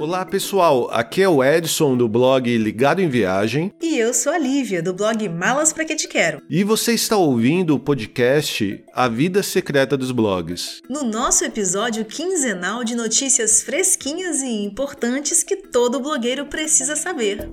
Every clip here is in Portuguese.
Olá pessoal, aqui é o Edson do blog Ligado em Viagem. E eu sou a Lívia do blog Malas Pra Que Te Quero. E você está ouvindo o podcast A Vida Secreta dos Blogs. No nosso episódio quinzenal de notícias fresquinhas e importantes que todo blogueiro precisa saber.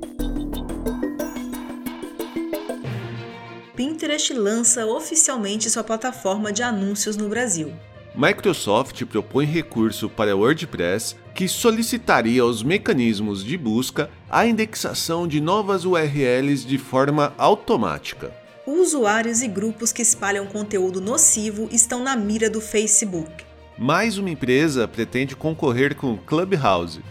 Pinterest lança oficialmente sua plataforma de anúncios no Brasil. Microsoft propõe recurso para WordPress que solicitaria aos mecanismos de busca a indexação de novas URLs de forma automática. Usuários e grupos que espalham conteúdo nocivo estão na mira do Facebook. Mais uma empresa pretende concorrer com o Clubhouse.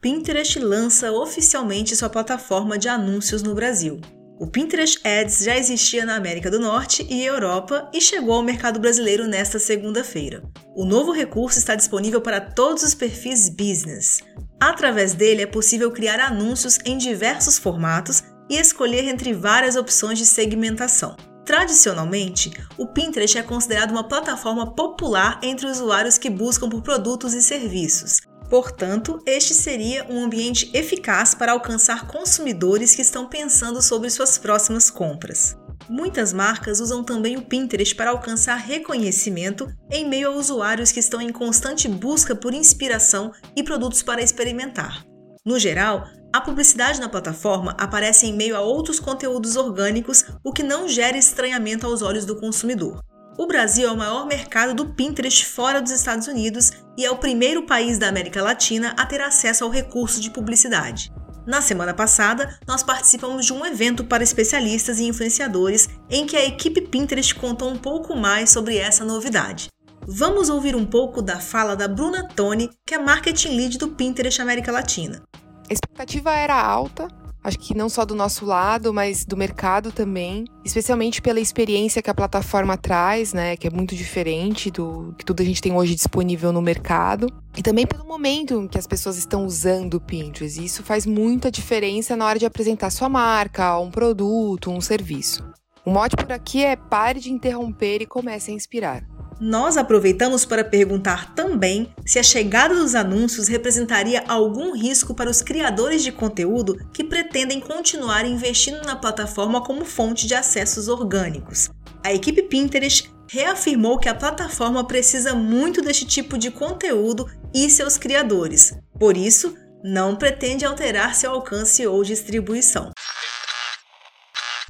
Pinterest lança oficialmente sua plataforma de anúncios no Brasil. O Pinterest Ads já existia na América do Norte e Europa e chegou ao mercado brasileiro nesta segunda-feira. O novo recurso está disponível para todos os perfis business. Através dele é possível criar anúncios em diversos formatos e escolher entre várias opções de segmentação. Tradicionalmente, o Pinterest é considerado uma plataforma popular entre usuários que buscam por produtos e serviços, Portanto, este seria um ambiente eficaz para alcançar consumidores que estão pensando sobre suas próximas compras. Muitas marcas usam também o Pinterest para alcançar reconhecimento em meio a usuários que estão em constante busca por inspiração e produtos para experimentar. No geral, a publicidade na plataforma aparece em meio a outros conteúdos orgânicos, o que não gera estranhamento aos olhos do consumidor. O Brasil é o maior mercado do Pinterest fora dos Estados Unidos e é o primeiro país da América Latina a ter acesso ao recurso de publicidade. Na semana passada, nós participamos de um evento para especialistas e influenciadores em que a equipe Pinterest contou um pouco mais sobre essa novidade. Vamos ouvir um pouco da fala da Bruna Toni, que é marketing lead do Pinterest América Latina. A expectativa era alta, acho que não só do nosso lado, mas do mercado também, especialmente pela experiência que a plataforma traz, né, que é muito diferente do que tudo a gente tem hoje disponível no mercado, e também pelo momento em que as pessoas estão usando o Pinterest. Isso faz muita diferença na hora de apresentar sua marca, um produto, um serviço. O mote por aqui é pare de interromper e comece a inspirar. Nós aproveitamos para perguntar também se a chegada dos anúncios representaria algum risco para os criadores de conteúdo que pretendem continuar investindo na plataforma como fonte de acessos orgânicos. A equipe Pinterest reafirmou que a plataforma precisa muito deste tipo de conteúdo e seus criadores, por isso, não pretende alterar seu alcance ou distribuição.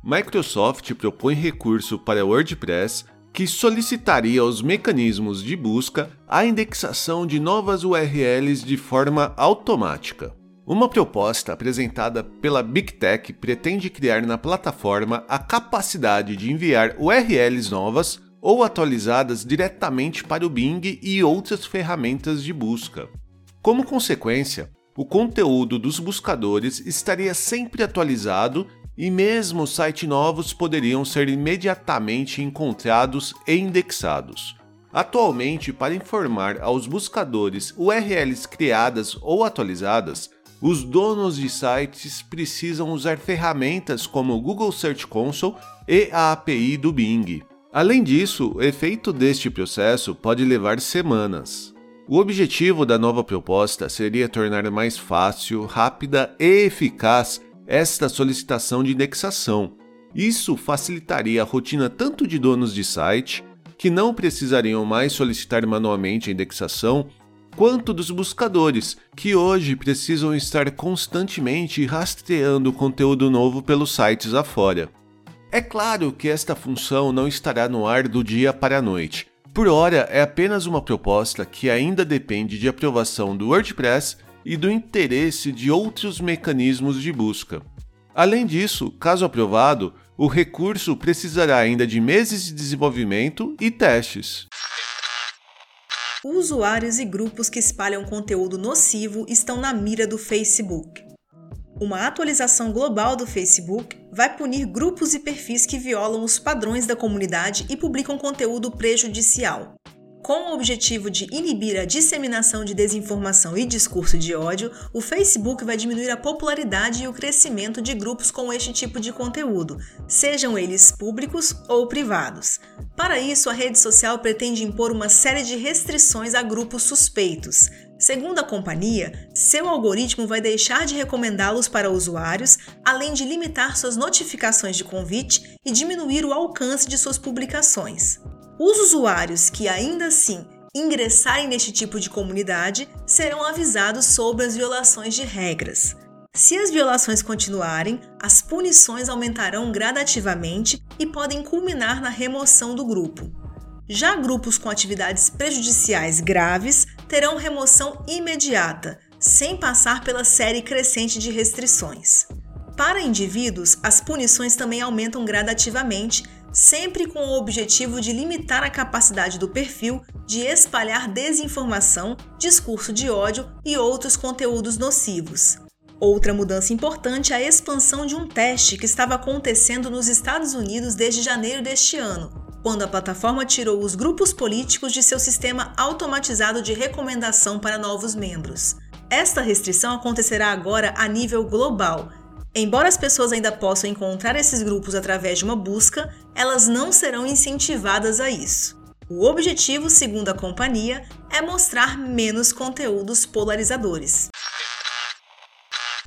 Microsoft propõe recurso para WordPress que solicitaria aos mecanismos de busca a indexação de novas URLs de forma automática. Uma proposta apresentada pela Big Tech pretende criar na plataforma a capacidade de enviar URLs novas ou atualizadas diretamente para o Bing e outras ferramentas de busca. Como consequência, o conteúdo dos buscadores estaria sempre atualizado e mesmo sites novos poderiam ser imediatamente encontrados e indexados. Atualmente, para informar aos buscadores URLs criadas ou atualizadas, os donos de sites precisam usar ferramentas como o Google Search Console e a API do Bing. Além disso, o efeito deste processo pode levar semanas. O objetivo da nova proposta seria tornar mais fácil, rápida e eficaz esta solicitação de indexação. Isso facilitaria a rotina tanto de donos de site, que não precisariam mais solicitar manualmente a indexação, quanto dos buscadores, que hoje precisam estar constantemente rastreando conteúdo novo pelos sites afora. É claro que esta função não estará no ar do dia para a noite. Por hora, é apenas uma proposta que ainda depende de aprovação do WordPress e do interesse de outros mecanismos de busca. Além disso, caso aprovado, o recurso precisará ainda de meses de desenvolvimento e testes. Usuários e grupos que espalham conteúdo nocivo estão na mira do Facebook. Uma atualização global do Facebook vai punir grupos e perfis que violam os padrões da comunidade e publicam conteúdo prejudicial. Com o objetivo de inibir a disseminação de desinformação e discurso de ódio, o Facebook vai diminuir a popularidade e o crescimento de grupos com este tipo de conteúdo, sejam eles públicos ou privados. Para isso, a rede social pretende impor uma série de restrições a grupos suspeitos. Segundo a companhia, seu algoritmo vai deixar de recomendá-los para usuários, além de limitar suas notificações de convite e diminuir o alcance de suas publicações. Os usuários que ainda assim ingressarem neste tipo de comunidade serão avisados sobre as violações de regras. Se as violações continuarem, as punições aumentarão gradativamente e podem culminar na remoção do grupo. Já grupos com atividades prejudiciais graves terão remoção imediata, sem passar pela série crescente de restrições. Para indivíduos, as punições também aumentam gradativamente sempre com o objetivo de limitar a capacidade do perfil de espalhar desinformação, discurso de ódio e outros conteúdos nocivos. Outra mudança importante é a expansão de um teste que estava acontecendo nos Estados Unidos desde janeiro deste ano, quando a plataforma tirou os grupos políticos de seu sistema automatizado de recomendação para novos membros. Esta restrição acontecerá agora a nível global Embora as pessoas ainda possam encontrar esses grupos através de uma busca, elas não serão incentivadas a isso. O objetivo, segundo a companhia, é mostrar menos conteúdos polarizadores.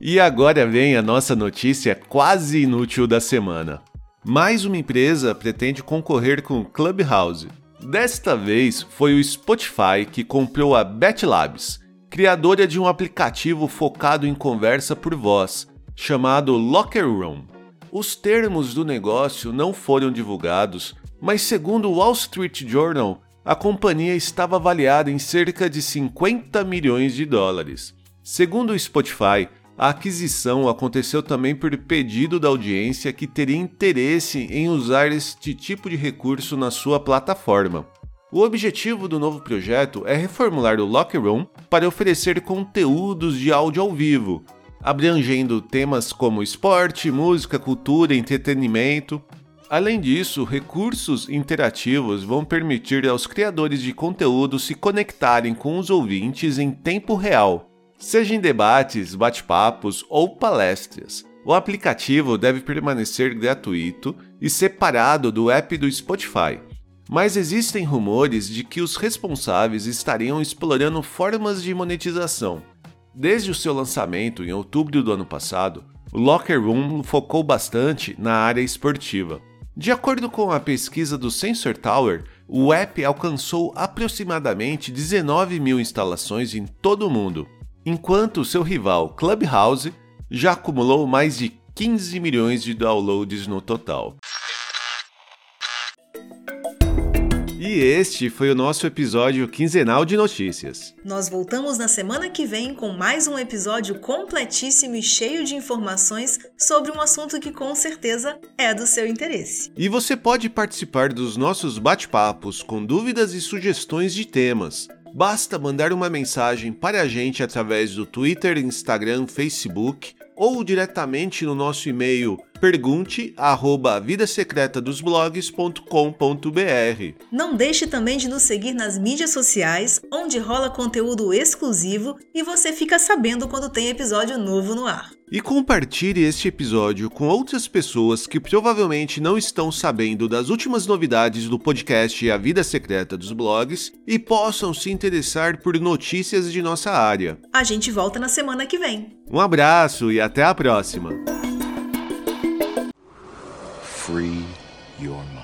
E agora vem a nossa notícia quase inútil da semana. Mais uma empresa pretende concorrer com o Clubhouse. Desta vez foi o Spotify que comprou a BetLabs, criadora de um aplicativo focado em conversa por voz, chamado Locker Room. Os termos do negócio não foram divulgados, mas segundo o Wall Street Journal, a companhia estava avaliada em cerca de 50 milhões de dólares. Segundo o Spotify, a aquisição aconteceu também por pedido da audiência que teria interesse em usar este tipo de recurso na sua plataforma. O objetivo do novo projeto é reformular o Locker Room para oferecer conteúdos de áudio ao vivo, abrangendo temas como esporte, música, cultura, entretenimento. Além disso, recursos interativos vão permitir aos criadores de conteúdo se conectarem com os ouvintes em tempo real, seja em debates, bate-papos ou palestras. O aplicativo deve permanecer gratuito e separado do app do Spotify. Mas existem rumores de que os responsáveis estariam explorando formas de monetização, Desde o seu lançamento em outubro do ano passado, o Locker Room focou bastante na área esportiva. De acordo com a pesquisa do Sensor Tower, o app alcançou aproximadamente 19 mil instalações em todo o mundo, enquanto seu rival Clubhouse já acumulou mais de 15 milhões de downloads no total. E este foi o nosso episódio quinzenal de notícias. Nós voltamos na semana que vem com mais um episódio completíssimo e cheio de informações sobre um assunto que com certeza é do seu interesse. E você pode participar dos nossos bate-papos com dúvidas e sugestões de temas. Basta mandar uma mensagem para a gente através do Twitter, Instagram, Facebook ou diretamente no nosso e-mail pergunte@vidasecretadosblogs.com.br. Não deixe também de nos seguir nas mídias sociais, onde rola conteúdo exclusivo e você fica sabendo quando tem episódio novo no ar. E compartilhe este episódio com outras pessoas que provavelmente não estão sabendo das últimas novidades do podcast A Vida Secreta dos Blogs e possam se interessar por notícias de nossa área. A gente volta na semana que vem. Um abraço e até a próxima! Free your mind.